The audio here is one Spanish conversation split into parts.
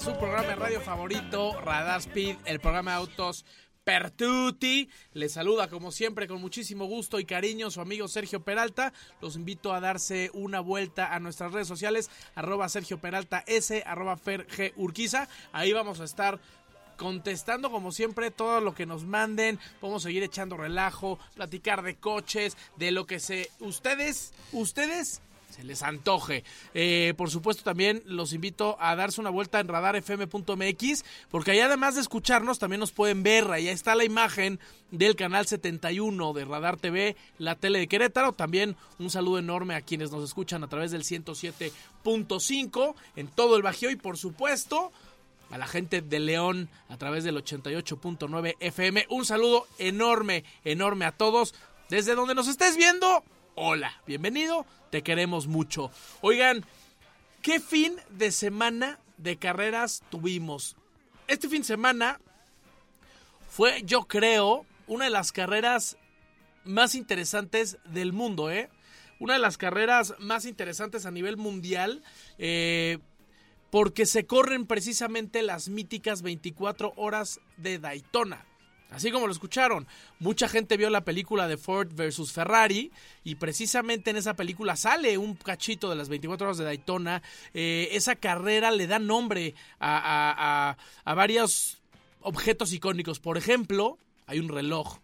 A su programa de radio favorito, Radar Speed, el programa de autos Pertuti. Les saluda como siempre con muchísimo gusto y cariño su amigo Sergio Peralta. Los invito a darse una vuelta a nuestras redes sociales, arroba Sergio Peralta S, arroba Fer G Urquiza. Ahí vamos a estar contestando como siempre todo lo que nos manden. Podemos seguir echando relajo, platicar de coches, de lo que se... Ustedes, ustedes se les antoje. Eh, por supuesto, también los invito a darse una vuelta en radarfm.mx, porque ahí además de escucharnos, también nos pueden ver. Ahí está la imagen del canal 71 de Radar TV, la tele de Querétaro. También un saludo enorme a quienes nos escuchan a través del 107.5 en todo el Bajío y, por supuesto, a la gente de León a través del 88.9 FM. Un saludo enorme, enorme a todos. Desde donde nos estés viendo, hola, bienvenido, te queremos mucho. Oigan, ¿qué fin de semana de carreras tuvimos? Este fin de semana fue, yo creo, una de las carreras más interesantes del mundo, ¿eh? Una de las carreras más interesantes a nivel mundial. Eh, porque se corren precisamente las míticas 24 horas de Daytona. Así como lo escucharon, mucha gente vio la película de Ford versus Ferrari y precisamente en esa película sale un cachito de las 24 horas de Daytona. Eh, esa carrera le da nombre a, a, a, a varios objetos icónicos. Por ejemplo, hay un reloj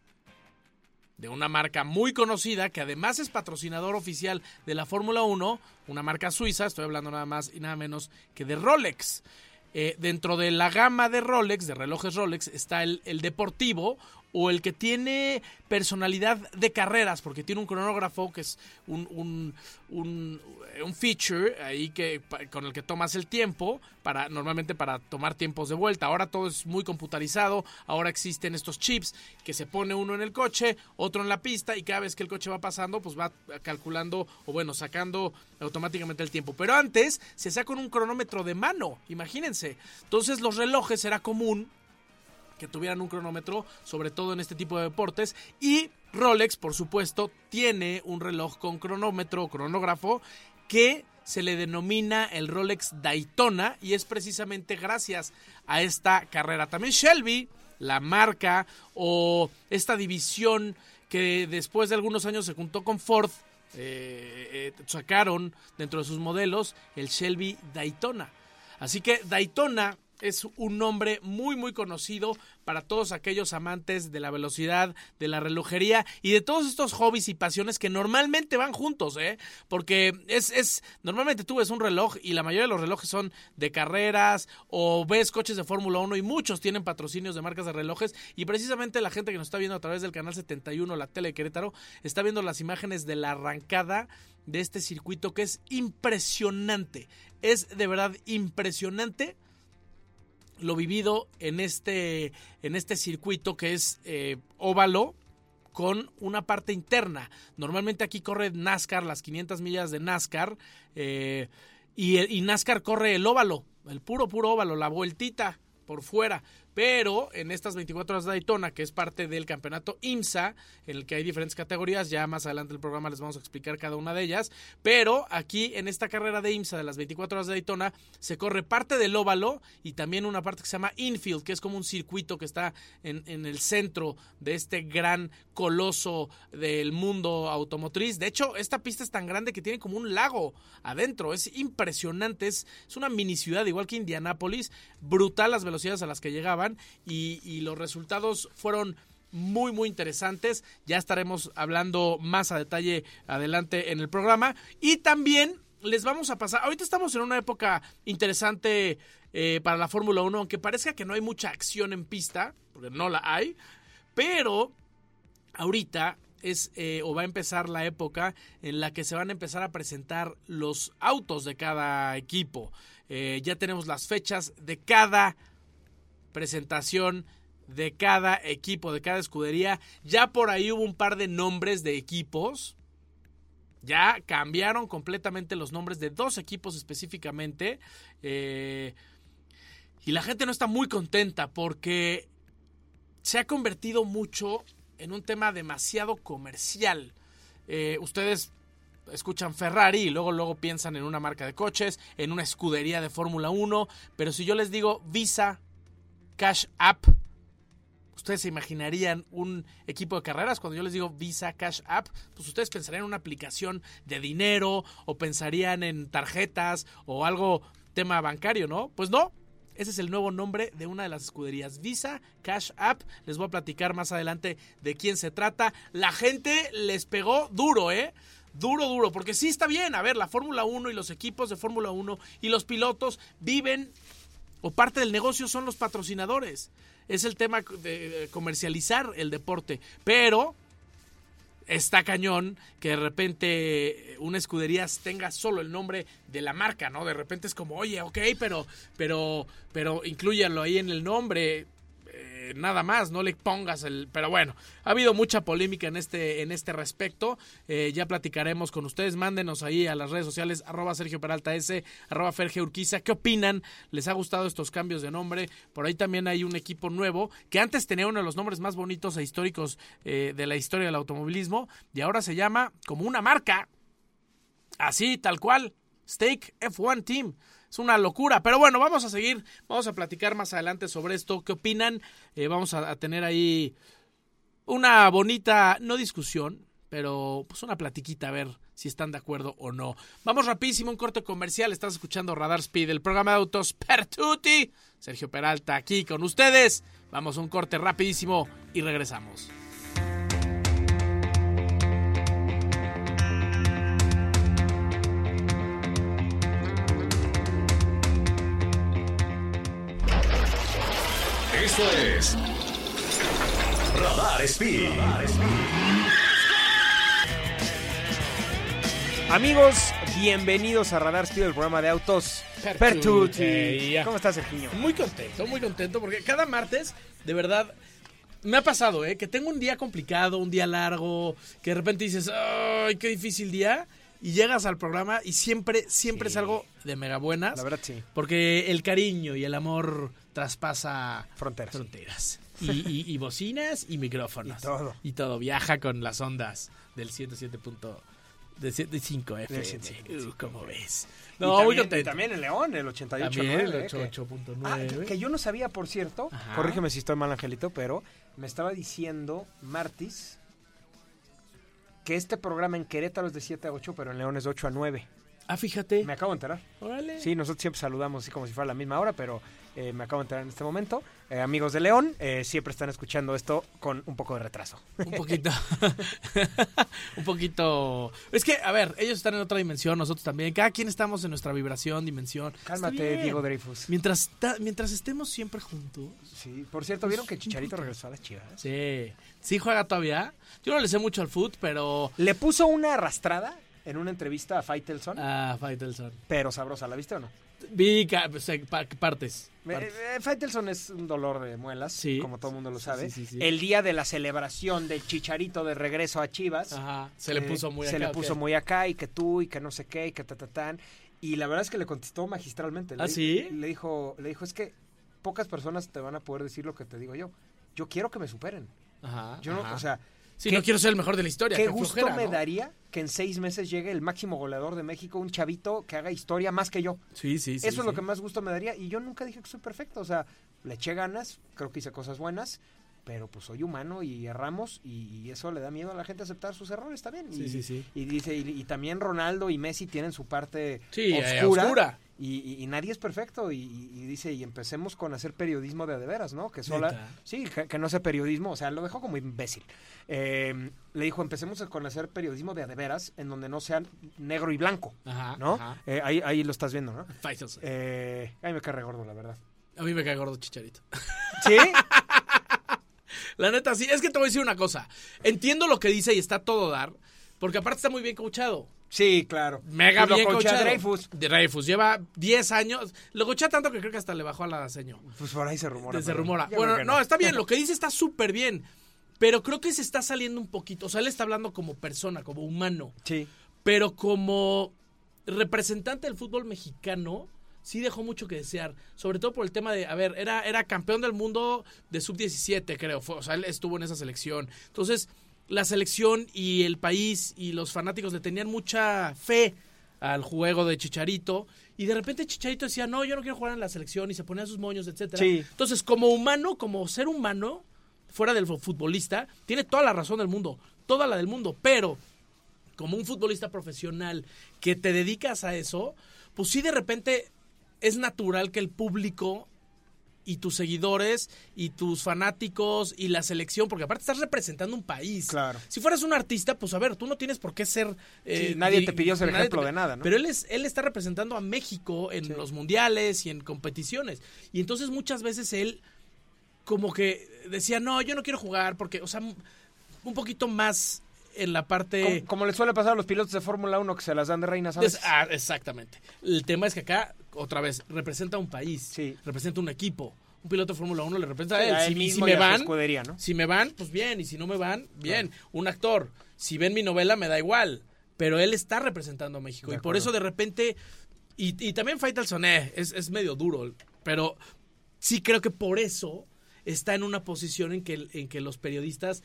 de una marca muy conocida que además es patrocinador oficial de la Fórmula 1, una marca suiza, estoy hablando nada más y nada menos que de Rolex. Eh, dentro de la gama de Rolex, de relojes Rolex, está el, el, deportivo o el que tiene personalidad de carreras, porque tiene un cronógrafo que es un, un, un, feature ahí que, con el que tomas el tiempo, para, normalmente para tomar tiempos de vuelta. Ahora todo es muy computarizado, ahora existen estos chips que se pone uno en el coche, otro en la pista y cada vez que el coche va pasando, pues va calculando o bueno, sacando automáticamente el tiempo. Pero antes se con un cronómetro de mano, imagínense. Entonces los relojes era común que tuvieran un cronómetro, sobre todo en este tipo de deportes. Y Rolex, por supuesto, tiene un reloj con cronómetro o cronógrafo que se le denomina el Rolex Daytona y es precisamente gracias a esta carrera. También Shelby, la marca o esta división que después de algunos años se juntó con Ford, eh, eh, sacaron dentro de sus modelos el Shelby Daytona. Así que Daytona es un nombre muy muy conocido para todos aquellos amantes de la velocidad, de la relojería y de todos estos hobbies y pasiones que normalmente van juntos, ¿eh? Porque es, es normalmente tú ves un reloj y la mayoría de los relojes son de carreras o ves coches de Fórmula 1 y muchos tienen patrocinios de marcas de relojes y precisamente la gente que nos está viendo a través del canal 71, la tele de Querétaro, está viendo las imágenes de la arrancada de este circuito que es impresionante. Es de verdad impresionante lo vivido en este, en este circuito que es eh, óvalo con una parte interna. Normalmente aquí corre NASCAR, las 500 millas de NASCAR, eh, y, NASCAR corre el óvalo, el puro, puro óvalo, la vueltita por fuera. Pero en estas 24 horas de Daytona, que es parte del campeonato IMSA, en el que hay diferentes categorías, ya más adelante el programa les vamos a explicar cada una de ellas. Pero aquí en esta carrera de IMSA de las 24 horas de Daytona, se corre parte del óvalo y también una parte que se llama infield, que es como un circuito que está en, el centro de este gran coloso del mundo automotriz. De hecho, esta pista es tan grande que tiene como un lago adentro. Es impresionante. Es, es una mini ciudad, igual que Indianápolis. Brutal las velocidades a las que llegaban y, los resultados fueron muy muy interesantes. Ya estaremos hablando más a detalle adelante en el programa. Y también les vamos a pasar. Ahorita estamos en una época interesante eh, para la Fórmula 1, aunque parezca que no hay mucha acción en pista, porque no la hay. Pero ahorita es eh, o va a empezar la época en la que se van a empezar a presentar los autos de cada equipo. Eh, ya tenemos las fechas de cada presentación de cada equipo, de cada escudería. Ya por ahí hubo un par de nombres de equipos. Ya cambiaron completamente los nombres de dos equipos específicamente. Eh, y la gente no está muy contenta porque se ha convertido mucho en un tema demasiado comercial. Eh, ustedes escuchan Ferrari y luego, luego piensan en una marca de coches, en una escudería de Fórmula 1, pero si yo les digo Visa, Cash App, ustedes se imaginarían un equipo de carreras cuando yo les digo Visa Cash App, pues ustedes pensarían en una aplicación de dinero o pensarían en tarjetas o algo tema bancario, ¿no? Pues no. Ese es el nuevo nombre de una de las escuderías Visa Cash App. Les voy a platicar más adelante de quién se trata. La gente les pegó duro, ¿eh? Duro, duro, porque sí está bien. A ver, la Fórmula 1 y los equipos de Fórmula 1 y los pilotos viven o parte del negocio son los patrocinadores. Es el tema de comercializar el deporte. Pero está cañón que de repente una escudería tenga solo el nombre de la marca, ¿no? De repente es como, oye, ok, pero, pero, pero inclúyanlo ahí en el nombre. Eh, Nada más, no le pongas el. Pero bueno, ha habido mucha polémica en este, en este respecto. Eh, ya platicaremos con ustedes. Mándenos ahí a las redes sociales, arroba Sergio Peralta S, arroba Ferge Urquiza. ¿Qué opinan? ¿Les ha gustado estos cambios de nombre? Por ahí también hay un equipo nuevo que antes tenía uno de los nombres más bonitos e históricos eh, de la historia del automovilismo y ahora se llama como una marca. Así, tal cual. Stake F1 Team. Es una locura. Pero bueno, vamos a seguir. Vamos a platicar más adelante sobre esto. ¿Qué opinan? Eh, vamos a, tener ahí una bonita, no discusión, pero pues una platiquita a ver si están de acuerdo o no. Vamos rapidísimo, un corte comercial. Estás escuchando Radar Speed, el programa de autos Pertuti. Sergio Peralta aquí con ustedes. Vamos a un corte rapidísimo y regresamos. Esto es Radar Speed. Amigos, bienvenidos a Radar Speed, el programa de autos Pertuti. Pertuti. ¿Cómo estás, Sergiño? Muy contento, muy contento porque cada martes, de verdad, me ha pasado, ¿eh? Que tengo un día complicado, un día largo, que de repente dices, ¡ay, qué difícil día! Y llegas al programa y siempre, siempre Sí. es algo de mega buenas. La verdad, sí. Porque el cariño y el amor traspasa Fronteras. fronteras. Y, y- y bocinas y micrófonos. Y todo. Y todo. Viaja con las ondas del 107.5 FM. Del 107.5. Uh, ¿Cómo ves? No, muy también- y contento. también el León, el 88. También el ¿eh? 88.9. Ah, que, que yo no sabía, por cierto, Ajá. corrígeme si estoy mal, Angelito, pero me estaba diciendo Martis que este programa en Querétaro es de 7 a 8, pero en León es de 8 a 9. Ah, fíjate. Me acabo de enterar. Órale. Sí, nosotros siempre saludamos así como si fuera la misma hora, pero eh, me acabo de enterar en este momento. Eh, amigos de León, eh, siempre están escuchando esto con un poco de retraso. Un poquito. un poquito. Es que, a ver, ellos están en otra dimensión, nosotros también. Cada quien estamos en nuestra vibración, dimensión. Cálmate. Diego Dreyfus. Mientras, ta- mientras estemos siempre juntos. Sí, por cierto, ¿vieron que Chicharito regresó a las chivas? Sí. Sí juega todavía. Yo no le sé mucho al foot, pero. Le puso una arrastrada en una entrevista a Faitelson, Ah, Faitelson. pero sabrosa, ¿la viste o no? Vi pues, eh, pa- partes. Eh, partes. eh, Faitelson es un dolor de muelas, Sí. como todo el mundo lo sabe. sí, sí, sí. El día de la celebración del Chicharito de regreso a Chivas, Ajá. Se le puso muy se acá, le ¿o puso muy acá y que tú y que no sé qué y que ta, ta, tan. Y la verdad es que le contestó magistralmente. Le ¿Ah, sí? Le dijo, le dijo, es que pocas personas te van a poder decir lo que te digo yo. Yo quiero que me superen. Ajá. Yo no, ajá. o sea, Sí, ¿qué- no quiero ser el mejor de la historia. Qué qué gusto flojera, me ¿no? daría que en seis meses llegue el máximo goleador de México, un chavito que haga historia más que yo. Sí, sí, sí. Eso es lo que más gusto me daría. Y yo nunca dije que soy perfecto. O sea, le eché ganas, creo que hice cosas buenas, pero pues soy humano y erramos y, y eso le da miedo a la gente aceptar sus errores también. Sí, y, sí, sí. y dice, y, y también Ronaldo y Messi tienen su parte Sí, eh, oscura. Y, y- y nadie es perfecto. Y, dice, y empecemos con hacer periodismo de de veras, ¿no? Que sola, Neta. sí, que, que no sea periodismo, o sea, lo dejó como imbécil. Eh, le dijo, empecemos con hacer periodismo de a de veras, en donde no sea negro y blanco, Ajá. ¿no? ajá. Eh, ahí, ahí lo estás viendo, ¿no? Eh, ay, me cae gordo, la verdad. A mí me cae gordo Chicharito. ¿Sí? La neta, sí. Es que te voy a decir una cosa. Entiendo lo que dice y está todo dar. Porque aparte está muy bien coachado. Sí, claro. Mega lo bien coachado. Dreyfus. De Dreyfus. Lleva 10 años. Lo coachea tanto que creo que hasta le bajó a la seño. Pues por ahí se rumora. Se rumora. Bueno, no. está bien. Lo que dice está súper bien. Pero creo que se está saliendo un poquito. O sea, él está hablando como persona, como humano. Sí. Pero como representante del fútbol mexicano, sí dejó mucho que desear. Sobre todo por el tema de, a ver, era, era campeón del mundo de sub-17, creo. Fue, o sea, él estuvo en esa selección. Entonces, la selección y el país y los fanáticos le tenían mucha fe al juego de Chicharito. Y de repente Chicharito decía, no, yo no quiero jugar en la selección. Y se ponía sus moños, etcétera. Sí. Entonces, como humano, como ser humano, fuera del futbolista, tiene toda la razón del mundo. Toda la del mundo. Pero como un futbolista profesional que te dedicas a eso, pues sí de repente es natural que el público y tus seguidores y tus fanáticos y la selección, porque aparte estás representando un país. Claro. Si fueras un artista, pues a ver, tú no tienes por qué ser... eh, Sí, nadie di- te pidió ser ejemplo te- de nada, ¿no? Pero él, es, él está representando a México en Sí. los mundiales y en competiciones. Y entonces muchas veces él como que decía, no, yo no quiero jugar porque, o sea, un poquito más en la parte... Como, como le suele pasar a los pilotos de Fórmula 1 que se las dan de reinas, ¿sabes? Es- ah, exactamente. El tema es que acá, otra vez, representa un país, Sí. representa un equipo. Un piloto de Fórmula 1 le representa Sí, a él. Si, mismo si me van, si me van, pues bien. Y si no me van, bien. Un actor, si ven mi novela, me da igual. Pero él está representando a México. De y por eso de repente... Y, y también Faitelson, eh, es, es medio duro. Pero sí creo que por eso está en una posición en que, en que los periodistas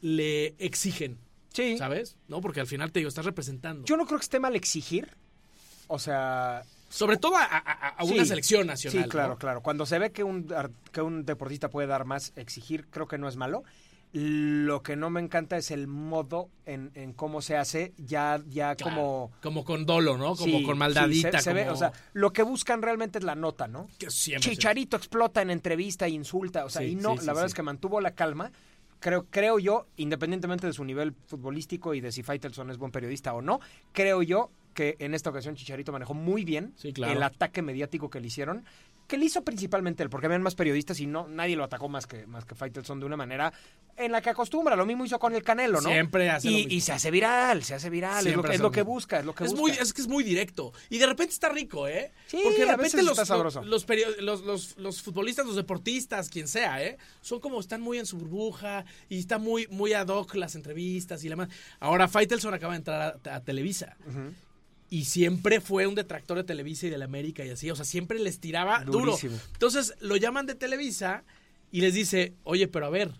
le exigen. Sí. ¿Sabes? ¿No? Porque al final te digo, estás representando. Yo no creo que esté mal exigir. O sea, Sobre todo a, a- a una Sí, selección nacional. Sí, claro, ¿no? claro. Cuando se ve que un, que un deportista puede dar más, exigir, creo que no es malo. Lo que no me encanta es el modo en, en cómo se hace, ya, ya Claro. como... Como con dolo, ¿no? Como Sí, con sí, maldadita. se- ve, o sea, lo que buscan realmente es la nota, ¿no? que siempre. Chicharito explota en entrevista e insulta, o sea, Sí, y no, la verdad es que mantuvo la calma. Creo, creo yo, independientemente de su nivel futbolístico y de si Faitelson es buen periodista o no, creo yo que en esta ocasión Chicharito manejó muy bien Sí, claro. el ataque mediático que le hicieron, que le hizo principalmente él, porque habían más periodistas y no nadie lo atacó más que, más que Faitelson de una manera en la que acostumbra. Lo mismo hizo con el Canelo, ¿no? Siempre hace lo y, mismo. y se hace viral, se hace viral, es lo, que- es lo busca, es lo que Es, busca. muy, es que es muy directo. Y de repente está rico, ¿eh? Sí, Porque de repente los, los, los, los- los futbolistas, los deportistas, quien sea, ¿eh? Son como, están muy en su burbuja y está muy, muy ad hoc las entrevistas y demás. Ahora, Faitelson acaba de entrar a, a Televisa. Y siempre fue un detractor de Televisa y de la América y así. O sea, siempre les tiraba Durísimo. duro. Entonces lo llaman de Televisa y les dice, oye, pero a ver,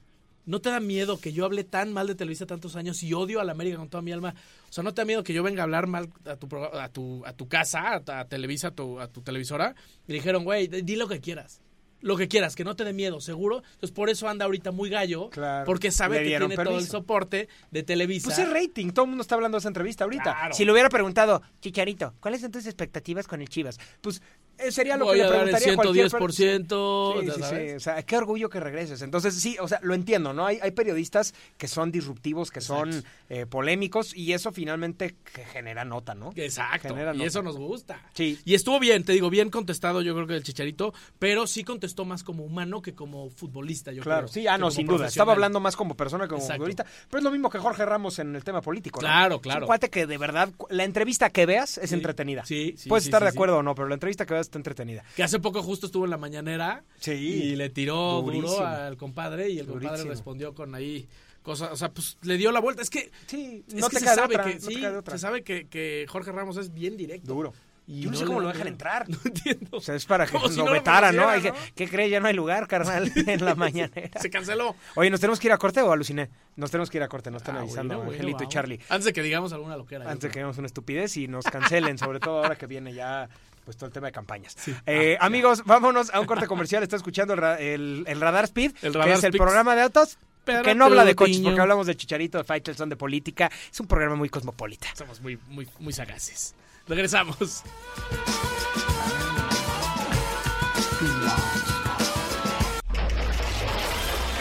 ¿no te da miedo que yo hable tan mal de Televisa tantos años y odio a la América con toda mi alma? O sea, ¿no te da miedo que yo venga a hablar mal a tu, a tu, a tu casa, a, a Televisa, a tu, a tu televisora? Y dijeron, güey, di lo que quieras. Lo que quieras, que no te dé miedo, seguro. Entonces, por eso anda ahorita muy gallo. Claro. Porque sabe que tiene todo el soporte de Televisa. Pues es rating, todo el mundo está hablando de esa entrevista ahorita. Claro. Si le hubiera preguntado, Chicharito, ¿cuáles son tus expectativas con el Chivas? Pues eh, sería lo Voy que a le dar el preguntaría a cualquier per- 110%. Sí, sí, sí, sabes. O sea, qué orgullo que regreses. Entonces, sí, o sea, lo entiendo, ¿no? Hay, hay periodistas que son disruptivos, que son eh, polémicos y eso finalmente genera nota, ¿no? Exacto. Genera y nota. eso nos gusta. Sí. Y estuvo bien, te digo, bien contestado yo creo que el Chicharito, pero sí contestó más como humano que como futbolista, yo Claro, creo. sí, ah, no, sin duda. Estaba hablando más como persona que como Exacto. futbolista. Pero es lo mismo que Jorge Ramos en el tema político, ¿no? Claro, Es un claro. cuate que de verdad, la entrevista que veas es Sí, entretenida. sí, sí, Puedes sí, estar sí, de acuerdo o no, pero la entrevista que veas está entretenida. Que hace poco justo estuvo en la mañanera Sí. y le tiró Durísimo. duro al compadre y el compadre respondió con ahí cosas, o sea, pues le dio la vuelta. Es que, Sí, no te otra, que, no te queda de otra. se sabe que, que Jorge Ramos es bien directo. Duro. Y Yo no sé cómo lo dejan entrar. No entiendo. O sea, es para que Como si lo no vetaran, ¿no? Hay que- ¿no? ¿Qué crees? Ya no hay lugar, carnal, en la mañanera. Se canceló. Oye, ¿nos tenemos que ir a corte o aluciné? Nos tenemos que ir a corte, nos están Ah, avisando bueno, bueno, Angelito y. Charlie. Antes de que digamos alguna loquera. Antes de que hagamos una estupidez y nos cancelen, sobre todo ahora que viene ya pues todo el tema de campañas. Sí. Eh, amigos, vámonos a un corte comercial. Está escuchando el, el- el Radar Speed, El que Radar es el programa de autos Pero que no habla de coches, porque hablamos de Chicharito, de Faitelson, de política. Es un programa muy cosmopolita. Somos muy, muy, muy sagaces. Regresamos.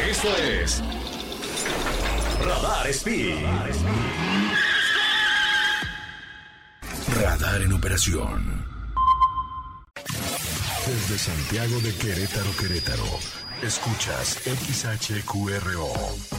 Esto es Radar Speed. Radar en operación. Desde Santiago de Querétaro, Querétaro. Escuchas XHQRO.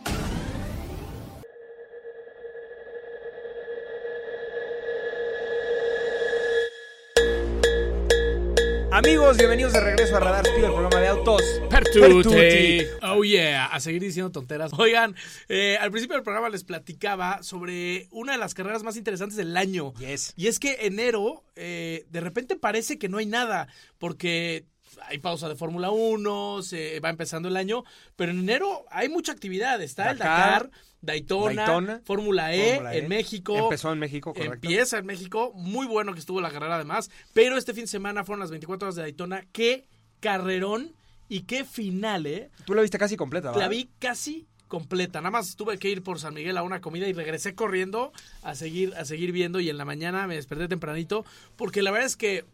Amigos, bienvenidos de regreso a Radar Speed, el programa de autos. Pertuti. Oh yeah, a seguir diciendo tonteras. Oigan, eh, al principio del programa les platicaba sobre una de las carreras más interesantes del año. Yes. Y es que enero, eh, de repente parece que no hay nada, porque hay pausa de Fórmula 1, se va empezando el año, pero en enero hay mucha actividad. Está el Dakar, Daytona, Daytona, Fórmula e, Fórmula E. en México. Empezó en México, correcto. Empieza en México, muy bueno que estuvo la carrera además, pero este fin de semana fueron las 24 horas de Daytona, qué carrerón y qué final, ¿eh? Tú la viste casi completa, ¿verdad? La vi casi completa, nada más tuve que ir por San Miguel a una comida y regresé corriendo a seguir, a seguir viendo y en la mañana me desperté tempranito, porque la verdad es que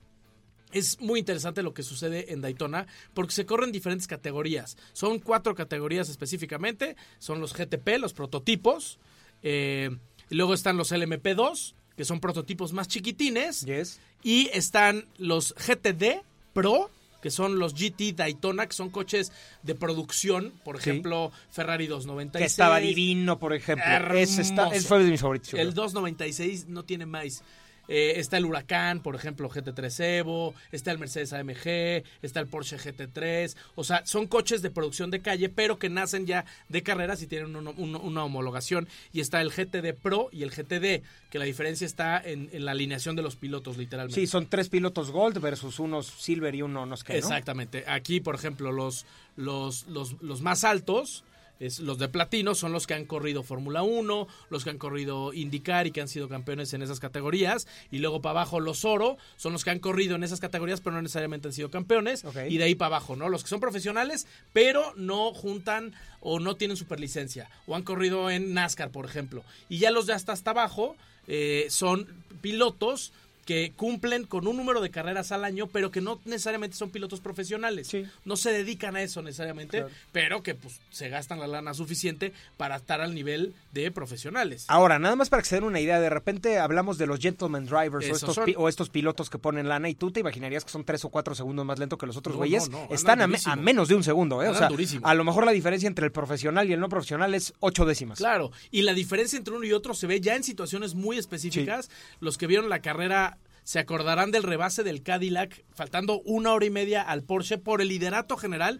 es muy interesante lo que sucede en Daytona porque se corren diferentes categorías. Son cuatro categorías específicamente. Son los GTP, los prototipos. eh, y luego están los LMP2, que son prototipos más chiquitines. Yes. Y están los GTD Pro, que son los GT Daytona, que son coches de producción. Por Sí. ejemplo, Ferrari 296. Que estaba divino, por ejemplo. Ese, está, Hermoso. ese fue de mis favoritos. yo El creo. 296 no tiene más. Eh, está el Huracán, por ejemplo, GT3 Evo, está el Mercedes AMG, está el Porsche GT3. O sea, son coches de producción de calle, pero que nacen ya de carreras y tienen uno- uno- una homologación. Y está el GTD Pro y el GTD, que la diferencia está en, en la alineación de los pilotos, literalmente. Sí, son tres pilotos Gold versus unos Silver y uno qué, ¿no? Exactamente. Aquí, por ejemplo, los, los, los, los más altos, es, los de platino, son los que han corrido Fórmula 1, los que han corrido IndyCar y que han sido campeones en esas categorías. Y luego para abajo los oro son los que han corrido en esas categorías, pero no necesariamente han sido campeones. Y de ahí para abajo, ¿no? Los que son profesionales, pero no juntan o no tienen superlicencia. O han corrido en NASCAR, por ejemplo. Y ya los de hasta hasta abajo eh, son pilotos que cumplen con un número de carreras al año, pero que no necesariamente son pilotos profesionales. Sí. No se dedican a eso necesariamente, Claro. pero que pues se gastan la lana suficiente para estar al nivel de profesionales. Ahora, nada más para que se den una idea, de repente hablamos de los gentleman drivers o estos, o estos pilotos que ponen lana y tú te imaginarías que son tres o cuatro segundos más lento que los otros güeyes. no, no, andan Están a, me- durísimo. a menos de un segundo, ¿eh? O sea, durísimo. a lo mejor la diferencia entre el profesional y el no profesional es ocho décimas. Claro, y la diferencia entre uno y otro se ve ya en situaciones muy específicas. Los que vieron la carrera se acordarán del rebase del Cadillac, faltando una hora y media al Porsche por el liderato general.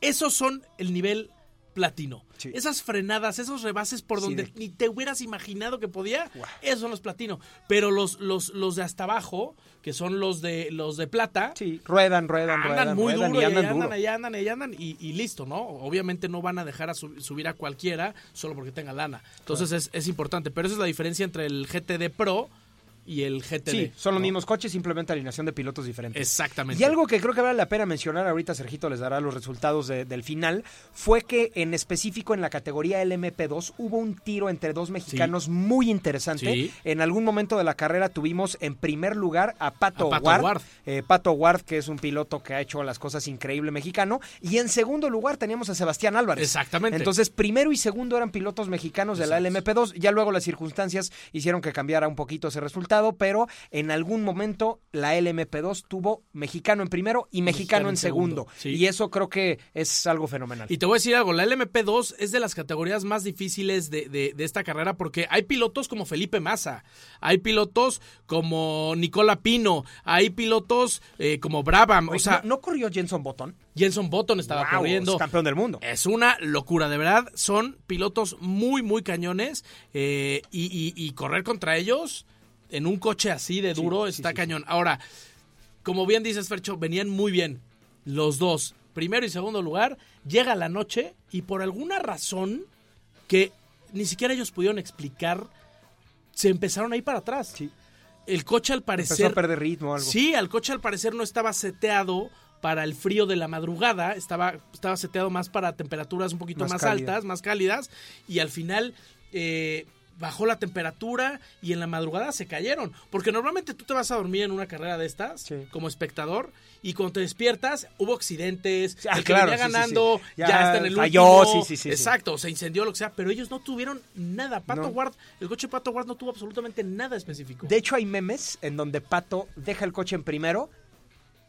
Esos son el nivel platino. Sí. Esas frenadas, esos rebases por Sí, donde de- ni te hubieras imaginado que podía, esos son los platino. Pero los, los, los de hasta abajo, que son los de los de plata, Sí, ruedan, ruedan, andan ruedan, muy ruedan duro y andan duro. andan, ahí andan, ahí andan y, y listo, ¿no? Obviamente no van a dejar a su- subir a cualquiera solo porque tenga lana. Entonces es, es importante, pero esa es la diferencia entre el GTD Pro y el GTD. Sí, son los ¿no? mismos coches, simplemente alineación de pilotos diferentes. Exactamente. Y algo que creo que vale la pena mencionar, ahorita Sergito les dará los resultados de- del final, fue que en específico en la categoría LMP2 hubo un tiro entre dos mexicanos muy interesante. Sí. En algún momento de la carrera tuvimos en primer lugar a Pato, A Pato Ward, Ward. eh, Pato Ward, que es un piloto que ha hecho las cosas increíble mexicano, y en segundo lugar teníamos a Sebastián Álvarez. Exactamente. Entonces, primero y segundo eran pilotos mexicanos de la Exacto. LMP2, ya luego las circunstancias hicieron que cambiara un poquito ese resultado, pero en algún momento la LMP2 tuvo mexicano en primero y mexicano, en segundo. sí. Y eso creo que es algo fenomenal. Y te voy a decir algo, la LMP2 es de las categorías más difíciles de, de- de esta carrera porque hay pilotos como Felipe Massa, hay pilotos como Nicola Pino, hay pilotos eh, como Brabham, Oye, o sea, ¿no, no corrió Jenson Button? Jenson Button estaba Guau, corriendo. es campeón del mundo. Es una locura, de verdad. Son pilotos muy, muy cañones. eh, y, y- y correr contra ellos en un coche así de duro sí, está sí, cañón. Ahora, como bien dices, Fercho, venían muy bien los dos. Primero y segundo lugar. Llega la noche y por alguna razón que ni siquiera ellos pudieron explicar, se empezaron a ir para atrás. Sí. El coche al parecer... Empezó a perder ritmo o algo. Sí, al coche al parecer no estaba seteado para el frío de la madrugada, estaba, estaba seteado más para temperaturas un poquito Más altas, más cálidas, y al final eh, bajó la temperatura y en la madrugada se cayeron. Porque normalmente tú te vas a dormir en una carrera de estas Sí. como espectador y cuando te despiertas hubo accidentes, Ah, el que claro, venía sí, ganando sí. ya, Ya está en el falló, último. sí, sí, sí, sí. Exacto, se incendió lo que sea, pero ellos no tuvieron nada. Pato No. Ward, el coche de Pato Ward no tuvo absolutamente nada específico. De hecho, hay memes en donde Pato deja el coche en primero,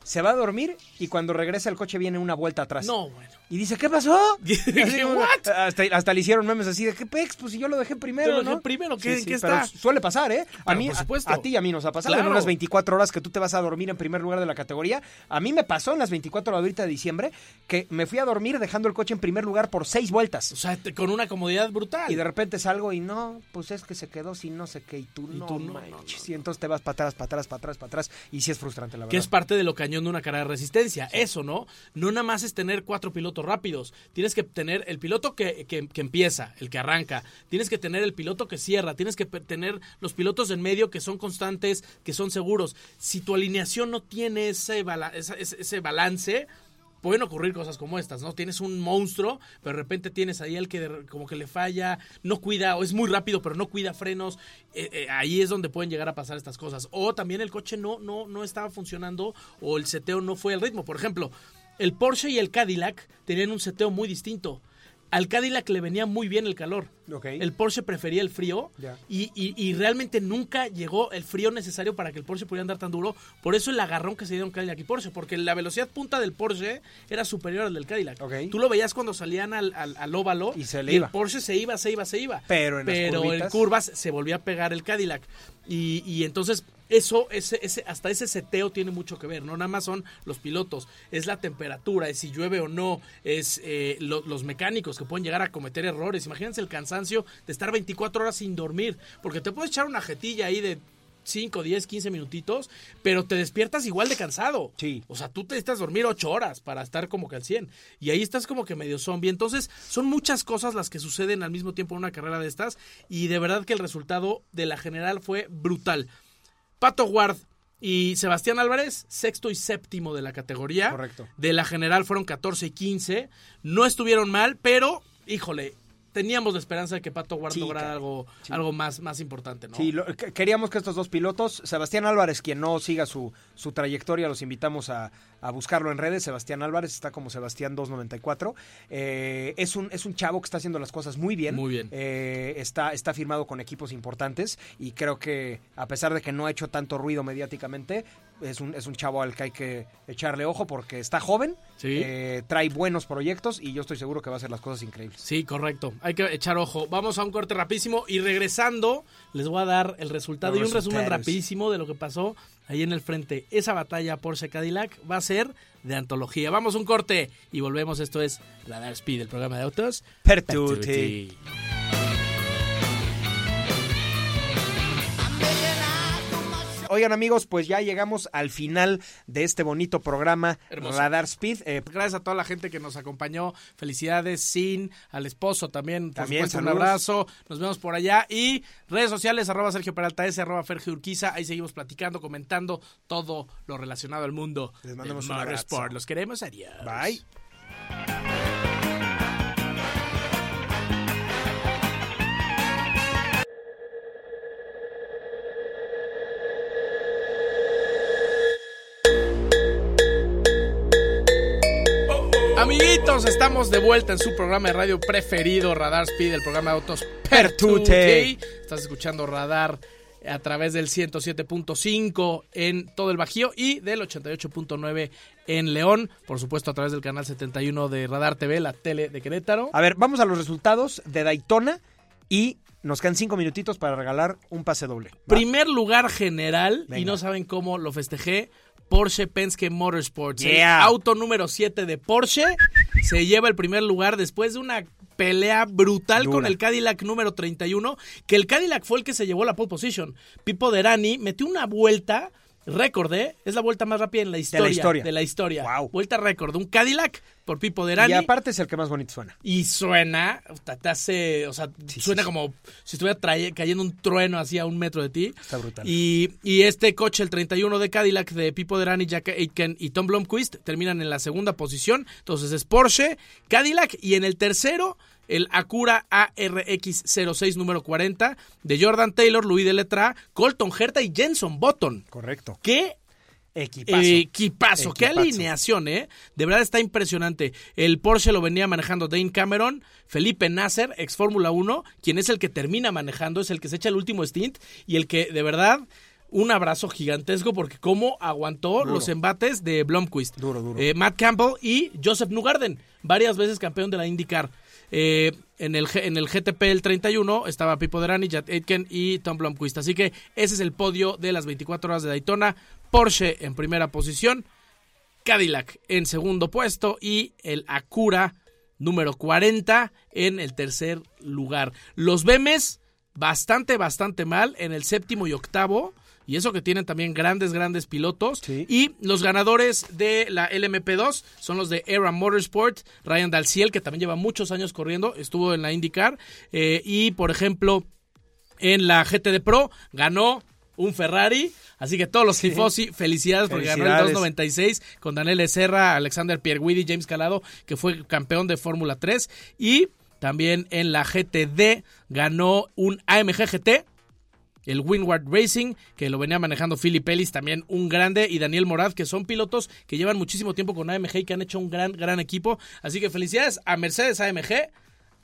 se va a dormir y cuando regresa el coche viene una vuelta atrás. no, bueno. Y dice, ¿qué pasó? ¿Qué? Así ¿What? Hasta, hasta le hicieron memes así de, ¿qué pex? Pues si yo lo dejé primero, Yo lo dejé ¿no? primero, ¿qué- en qué pero está? suele pasar, ¿eh? A mí, por a- ti y a mí nos ha pasado en unas 24 horas que tú te vas a dormir en primer lugar de la categoría. A mí me pasó en las 24 horas ahorita de diciembre que me fui a dormir dejando el coche en primer lugar por seis vueltas. O sea, te- con una comodidad brutal. Y de repente salgo y no, pues es que se quedó sin no sé qué y tú Y no, tú no, manches. no. Y entonces te vas para atrás, para atrás, para atrás, para atrás y sí es frustrante la verdad. que es parte de lo cañón de una carrera de resistencia. Eso, ¿no? No nada más es tener cuatro pilotos rápidos. Tienes que tener el piloto que, que- empieza, el que arranca. Tienes que tener el piloto que cierra. Tienes que tener los pilotos en medio que son constantes, que son seguros. Si tu alineación no tiene ese, ese, balance, pueden ocurrir cosas como estas, ¿no? Tienes un monstruo, pero de repente tienes ahí el que como que le falla, no cuida, o es muy rápido, pero no cuida frenos. Eh, eh, ahí es donde pueden llegar a pasar estas cosas. O también el coche no, no, no estaba funcionando o el seteo no fue al ritmo. Por ejemplo, el Porsche y el Cadillac tenían un seteo muy distinto. Al Cadillac le venía muy bien el calor. El Porsche prefería el frío y, y- y realmente nunca llegó el frío necesario para que el Porsche pudiera andar tan duro. Por eso el agarrón que se dieron Cadillac y Porsche, porque la velocidad punta del Porsche era superior al del Cadillac. Tú lo veías cuando salían al, al- al óvalo Y se le el iba. Porsche se iba, se iba, se iba. Pero en las Pero en curvitas- curvas se volvía a pegar el Cadillac. Y entonces eso, ese, ese, hasta ese seteo tiene mucho que ver. No nada más son los pilotos, es la temperatura, es si llueve o no, es eh, lo- los mecánicos que pueden llegar a cometer errores. Imagínense el cansancio de estar 24 horas sin dormir, porque te puedes echar una jetilla ahí de 5, 10, 15 minutitos, pero te despiertas igual de cansado. Sí. O sea, tú te necesitas dormir 8 horas para estar como que al 100. Y ahí estás como que medio zombie. Entonces, son muchas cosas las que suceden al mismo tiempo en una carrera de estas. Y de verdad que el resultado de la general fue brutal. Pato Ward y Sebastián Álvarez, sexto y séptimo de la categoría. Correcto. De la general fueron 14 y 15. No estuvieron mal, pero, híjole, teníamos la esperanza de que Pato Ward Sí, lograra algo, Sí. algo más, más importante, ¿no? Sí, lo- queríamos que estos dos pilotos, Sebastián Álvarez, quien no siga su, su trayectoria, los invitamos a, a buscarlo en redes. Sebastián Álvarez está como Sebastián 294. Eh, es, un, es un chavo que está haciendo las cosas muy bien. Muy bien. Eh, está, está firmado con equipos importantes y creo que a pesar de que no ha hecho tanto ruido mediáticamente, es un, es un chavo al que hay que echarle ojo porque está joven, Sí. eh, trae buenos proyectos y yo estoy seguro que va a hacer las cosas increíbles. Sí, correcto. Hay que echar ojo. Vamos a un corte rapidísimo y regresando les voy a dar el resultado Los y un resumen rapidísimo de lo que pasó ahí en el frente. Esa batalla Porsche Cadillac va a ser de antología. Vamos a un corte y volvemos. Esto es Radar Speed, el programa de autos. Pertuti. Oigan amigos, pues ya llegamos al final de este bonito programa Hermoso. Radar Speed. Eh, Gracias a toda la gente que nos acompañó. Felicidades, Sin, al esposo también. Por También, supuesto, un abrazo. Nos vemos por allá. Y redes sociales, arroba Sergio Peralta S, arroba Fergio Urquiza. Ahí seguimos platicando, comentando todo lo relacionado al mundo Les mandamos un abrazo. motorsport. Los queremos. Adiós. bye. Amiguitos, estamos de vuelta en su programa de radio preferido, Radar Speed, el programa de autos Pertute. Estás escuchando Radar a través del 107.5 en todo el Bajío y del 88.9 en León, por supuesto a través del canal 71 de Radar TV, la tele de Querétaro. A ver, vamos a los resultados de Daytona y nos quedan cinco minutitos para regalar un pase doble. ¿va? Primer lugar general, y no saben cómo lo festejé, Porsche Penske Motorsports. El auto número 7 de Porsche se lleva el primer lugar después de una pelea brutal con el Cadillac número 31, que el Cadillac fue el que se llevó la pole position. Pipo Derani metió una vuelta récord, ¿eh? Es la vuelta más rápida en la historia. historia. De la historia. Guau. Vuelta récord. Un Cadillac por Pipo Derani. Y aparte es el que más bonito suena. Y suena, te hace, o sea, Sí, suena sí, sí. como si estuviera cayendo un trueno así a un metro de ti. Está brutal. Y, y este coche, el 31 de Cadillac de Pipo Derani, Jack Aitken y Tom Blomqvist, terminan en la segunda posición. Entonces es Porsche, Cadillac y en el tercero el Acura ARX06 número 40 de Jordan Taylor, Louis Deletra, Colton Herta y Jenson Button. Correcto. ¿Qué Equipazo. Equipazo. Qué Equipazo. alineación, ¿eh? De verdad está impresionante. El Porsche lo venía manejando Dane Cameron, Felipe Nasser, ex Fórmula 1, quien es el que termina manejando, es el que se echa el último stint y el que, de verdad, un abrazo gigantesco porque cómo aguantó Duro. los embates de Blomqvist. Duro, duro. Eh, Matt Campbell y Joseph Newgarden, varias veces campeón de la IndyCar. Eh, en, el, en el GTP el 31 estaba Pipo Derani, Jack Aitken y Tom Blomqvist. Así que ese es el podio de las 24 horas de Daytona. Porsche en primera posición, Cadillac en segundo puesto y el Acura número 40 en el tercer lugar. Los Bemes bastante, bastante mal en el séptimo y octavo. Y eso que tienen también grandes, grandes pilotos. Sí. Y los ganadores de la LMP2 son los de Era Motorsport, Ryan Dalciel, que también lleva muchos años corriendo, estuvo en la IndyCar. eh, y, por ejemplo, en la GTD Pro ganó un Ferrari. Así que todos los tifosi, felicidades porque ganó el Felicidades. 296 con Daniel Serra, Alexander Pierguidi, James Calado, que fue campeón de Fórmula 3. Y también en la GTD ganó un AMG GT, el Windward Racing, que lo venía manejando Philip Ellis, también un grande, y Daniel Morad, que son pilotos que llevan muchísimo tiempo con AMG y que han hecho un gran, gran equipo. Así que felicidades a Mercedes AMG,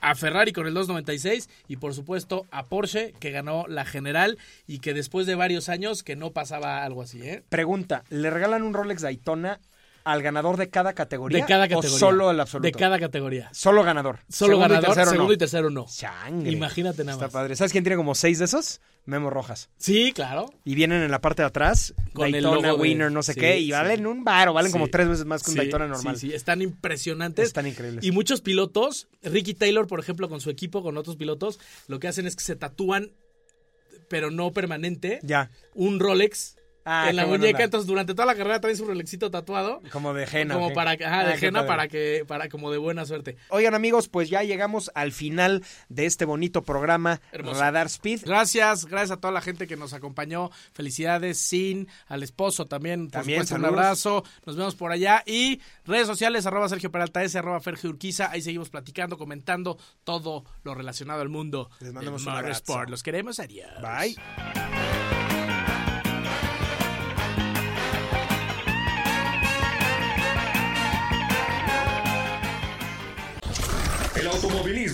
a Ferrari con el 296 y por supuesto a Porsche, que ganó la general y que después de varios años que no pasaba algo así, ¿eh? Pregunta, ¿le regalan un Rolex Daytona al ganador de cada categoría? De cada categoría. ¿O solo el absoluto? De cada categoría. Solo ganador. Solo Segundo y ganador, tercero segundo no. y tercero no. Imagínate nada Está más. padre. ¿Sabes quién tiene como seis de esos? Memo Rojas. Sí, claro. Y vienen en la parte de atrás, Con el de- Winner, no sé sí, qué, y sí. valen un baro, valen como tres veces más que un Daytona normal. Sí, sí, están impresionantes. Están increíbles. Y muchos pilotos, Ricky Taylor, por ejemplo, con su equipo, con otros pilotos, lo que hacen es que se tatúan, pero no permanente, Ya, un Rolex Ah, en la muñeca. onda. Entonces, durante toda la carrera traen su Rolexito tatuado. como de Jena. como para ajá, Ah, de Jena para que para como de buena suerte. Oigan amigos, pues ya llegamos al final de este bonito programa Hermoso. Radar Speed. Gracias, gracias a toda la gente que nos acompañó. Felicidades, Sin, al esposo también, por También, supuesto, un abrazo. Nos vemos por allá. Y redes sociales, arroba Sergio Peralta S, arroba Fergio Urquiza. Ahí seguimos platicando, comentando todo lo relacionado al mundo Les mandamos un abrazo. motorsport. Los queremos, adiós. Bye.